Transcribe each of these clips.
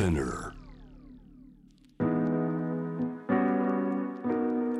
Spinner.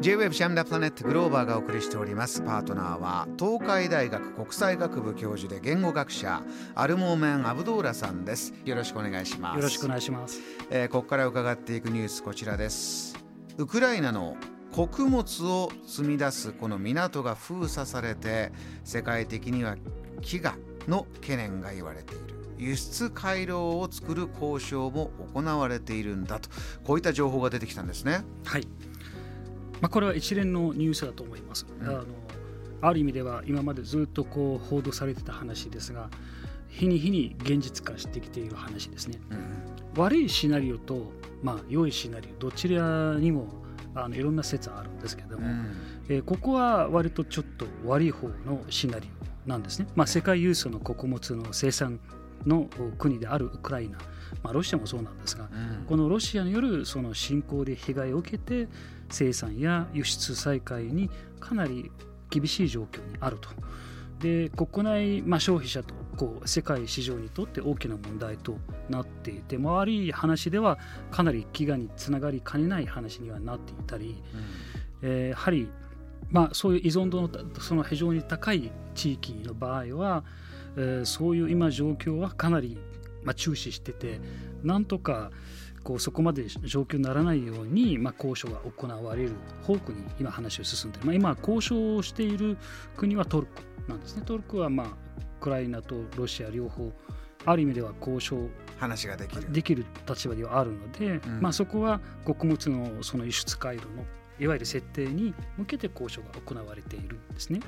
J-Web シャムダプラネットグローバーがお送りしております。パートナーは東海大学国際学部教授で言語学者アルモーメン・アブドーラさんです。よろしくお願いします。よろしくお願いします、えーここから伺っていくニュースこちらです。ウクライナの穀物を積み出すこの港が封鎖されて世界的には飢餓の懸念が言われている輸出回廊を作る交渉も行われているんだと。こういった情報が出てきたんですね。はい。まあ、これは一連のニュースだと思います、うん。あのある意味では今までずっとこう報道されてた話ですが日に日に現実化してきている話ですね。うん。悪いシナリオと、まあ、良いシナリオどちらにもあのいろんな説あるんですけども、うん。えーここは割とちょっと悪い方のシナリオなんですね、まあ、世界有数の穀物の生産の国であるウクライナ、まあ、ロシアもそうなんですがうん。このロシアによるその侵攻で被害を受けて生産や輸出再開にかなり厳しい状況にあると。で国内、まあ、消費者とこう世界市場にとって大きな問題となっていて悪い話ではかなり飢餓につながりかねない話にはなっていたり、えーやはり、まあ、そういう依存度のその非常に高い地域の場合は、えーそういう今状況はかなり、まあ、注視しててなんとかこうそこまで状況にならないように、まあ、交渉が行われる方向に今話を進んでいる、まあ、今交渉をしている国はトルコなんですね。トルコは、まあ、ウクライナとロシア両方ある意味では交渉話ができる。できる立場ではあるので、うん。まあ、そこは穀物のその輸出回路のいわゆる設定に向けて交渉が行われているんですね。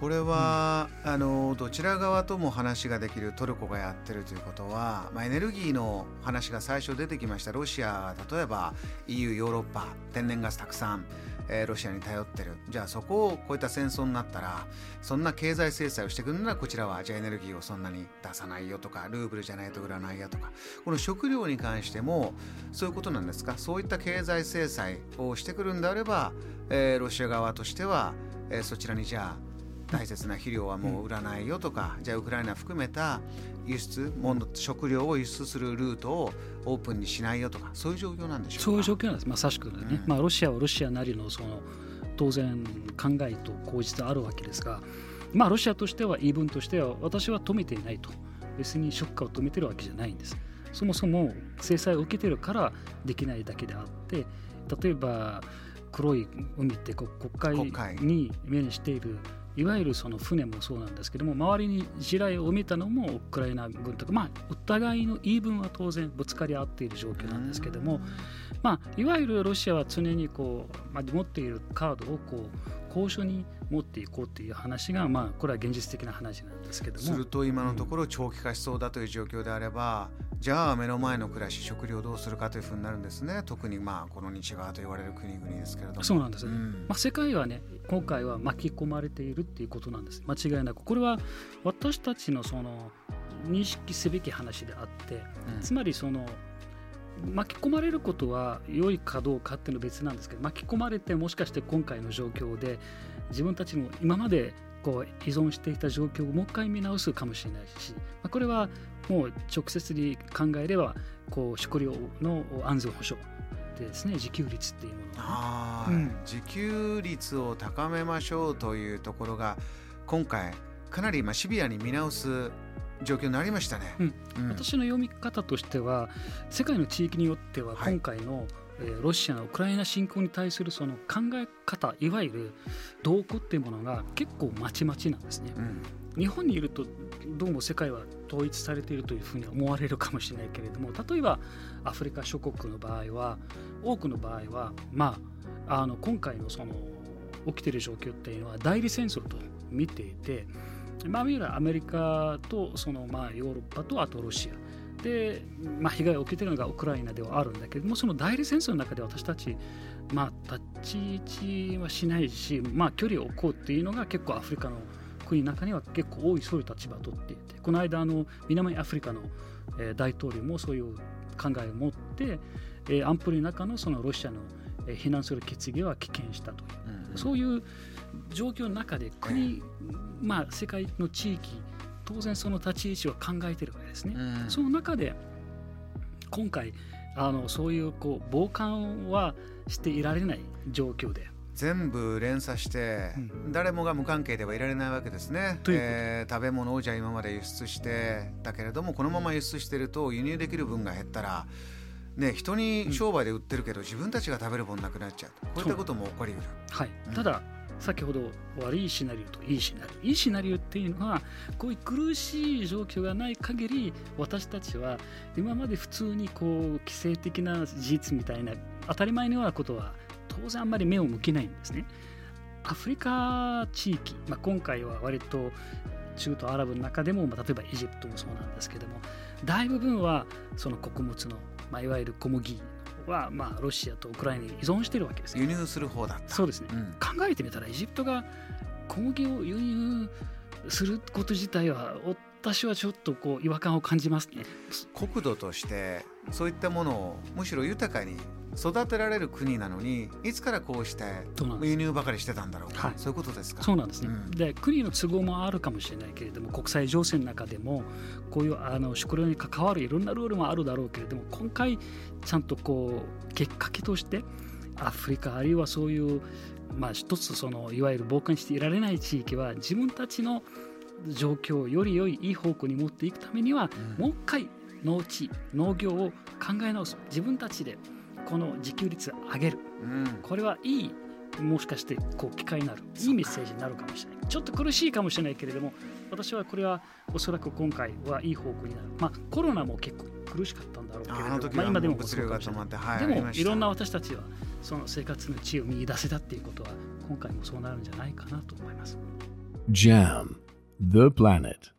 これは、あのどちら側とも話ができるトルコがやってるということは、まあ、エネルギーの話が最初出てきました。ロシア例えば EU ヨーロッパ天然ガスたくさん、えーロシアに頼ってる。じゃあそこをこういった戦争になったらそんな経済制裁をしてくるならこちらはじゃあエネルギーをそんなに出さないよとかルーブルじゃないと売らないよとかこの食料に関してもそういうことなんですか？そういった経済制裁をしてくるんであれば、えーロシア側としては、えーそちらにじゃあ大切な肥料はもう売らないよとか、じゃあウクライナ含めた輸出もの食料を輸出するルートをオープンにしないよとかそういう状況なんでしょうか？そういう状況なんです。まさしくね、うん。まあ、ロシアはロシアなりのその当然考えと口実あるわけですが、まあ、ロシアとしては言い分としては私は止めていないと。別に出荷を止めてるわけじゃないんです。そもそも制裁を受けてるからできないだけであって例えば黒い海って国海海に面しているいわゆるその船もそうなんですけども周りに地雷を見たのもウクライナ軍とかまあお互いの言い分は当然ぶつかり合っている状況なんですけども、まあ、いわゆるロシアは常にこう、まあ、持っているカードをこう交渉に持っていこうという話が、まあ、これは現実的な話なんですけども。すると今のところ長期化しそうだという状況であれば、じゃあ目の前の暮らし食料どうするかというふうになるんですね。特にまあこの西側と言われる国々ですけれども。そうなんですね、うん。まあ、世界はね今回は巻き込まれているっていうことなんです。間違いなく。これは私たちのその認識すべき話であってうん。つまりその巻き込まれることは良いかどうかっていうのは別なんですけど巻き込まれてもしかして今回の状況で自分たちの今までこう依存していた状況をもう一回見直すかもしれないし、まあ、これはもう直接に考えればこう食料の安全保障でですね自給率っていうものをね。はいうん。自給率を高めましょうというところが今回かなり今シビアに見直す状況になりましたね。うんうん私の読み方としては世界の地域によってははい今回の、えーロシアのウクライナ侵攻に対するその考え方いわゆる動向っていうものが結構まちまちなんですね。うん日本にいるとどうも世界は統一されているというふうに思われるかもしれないけれども例えばアフリカ諸国の場合は多くの場合はまああの今回のその起きている状況っていうのは代理戦争と見ていて、まあ、いわゆるアメリカとそのまあヨーロッパとあとロシア。で、まあ、被害を受けているのがウクライナではあるんだけどもその代理戦争の中で私たちまあ立ち位置はしないし、まあ、距離を置こうっていうのが結構アフリカの国の中には結構多いそういう立場を取っていてこの間あの南アフリカの、大統領もそういう考えを持って、えー安保理の中のそのロシアの、えー非難する決議は棄権したという、うんそういう状況の中で国、まあ、世界の地域当然その立ち位置を考えているわけですね。うん。その中で今回あのそういうこう傍観はしていられない状況で。全部連鎖して、うん。誰もが無関係ではいられないわけですね。うこと。えー食べ物をじゃあ今まで輸出してだけれどもこのまま輸出してると輸入できる分が減ったら、ね、人に商売で売ってるけど、自分たちが食べるもんなくなっちゃう。こういったことも起こりうる。はい。うん、ただ先ほど悪いシナリオといいシナリオ。いいシナリオっていうのはこういう苦しい状況がない限り私たちは今まで普通にこう規制的な事実みたいな当たり前のようなことは当然あんまり目を向けないんですね。アフリカ地域、まあ、今回は割と中東アラブの中でも、まあ、例えばエジプトもそうなんですけども大部分はその穀物の、まあ、いわゆる小麦は、まあ、ロシアとウクライナに依存しているわけですね。輸入する方だった。そうですねうん考えてみたらエジプトが小麦を輸入すること自体は私はちょっとこう違和感を感じますね。国土としてそういったものをむしろ豊かに育てられる国なのにいつからこうして輸入ばかりしてたんだろうか、はい。そういうことですか？そうなんですね、うん。で国の都合もあるかもしれないけれども国際情勢の中でもこういうあの食料に関わるいろんなルールもあるだろうけれども今回ちゃんとこう結果としてアフリカあるいはそういうまあ一つそのいわゆる傍観していられない地域は自分たちの状況をより良いいい方向に持っていくためにはうん。もう一回農地農業を考え直す。自分たちでこの自給率を上げる。うん。これはいいもしかしてこう機会になる。いいメッセージになるかもしれない。ちょっと苦しいかもしれないけれども私はこれはおそらく今回はいい方向になる。まあコロナも結構苦しかったんだろうけれあどもあの時はまあ今でも物流が止まって、はい、でもいろんな私たちはその生活の知恵を見出せたっていうことは今回もそうなるんじゃないかなと思います。Jam, the planet.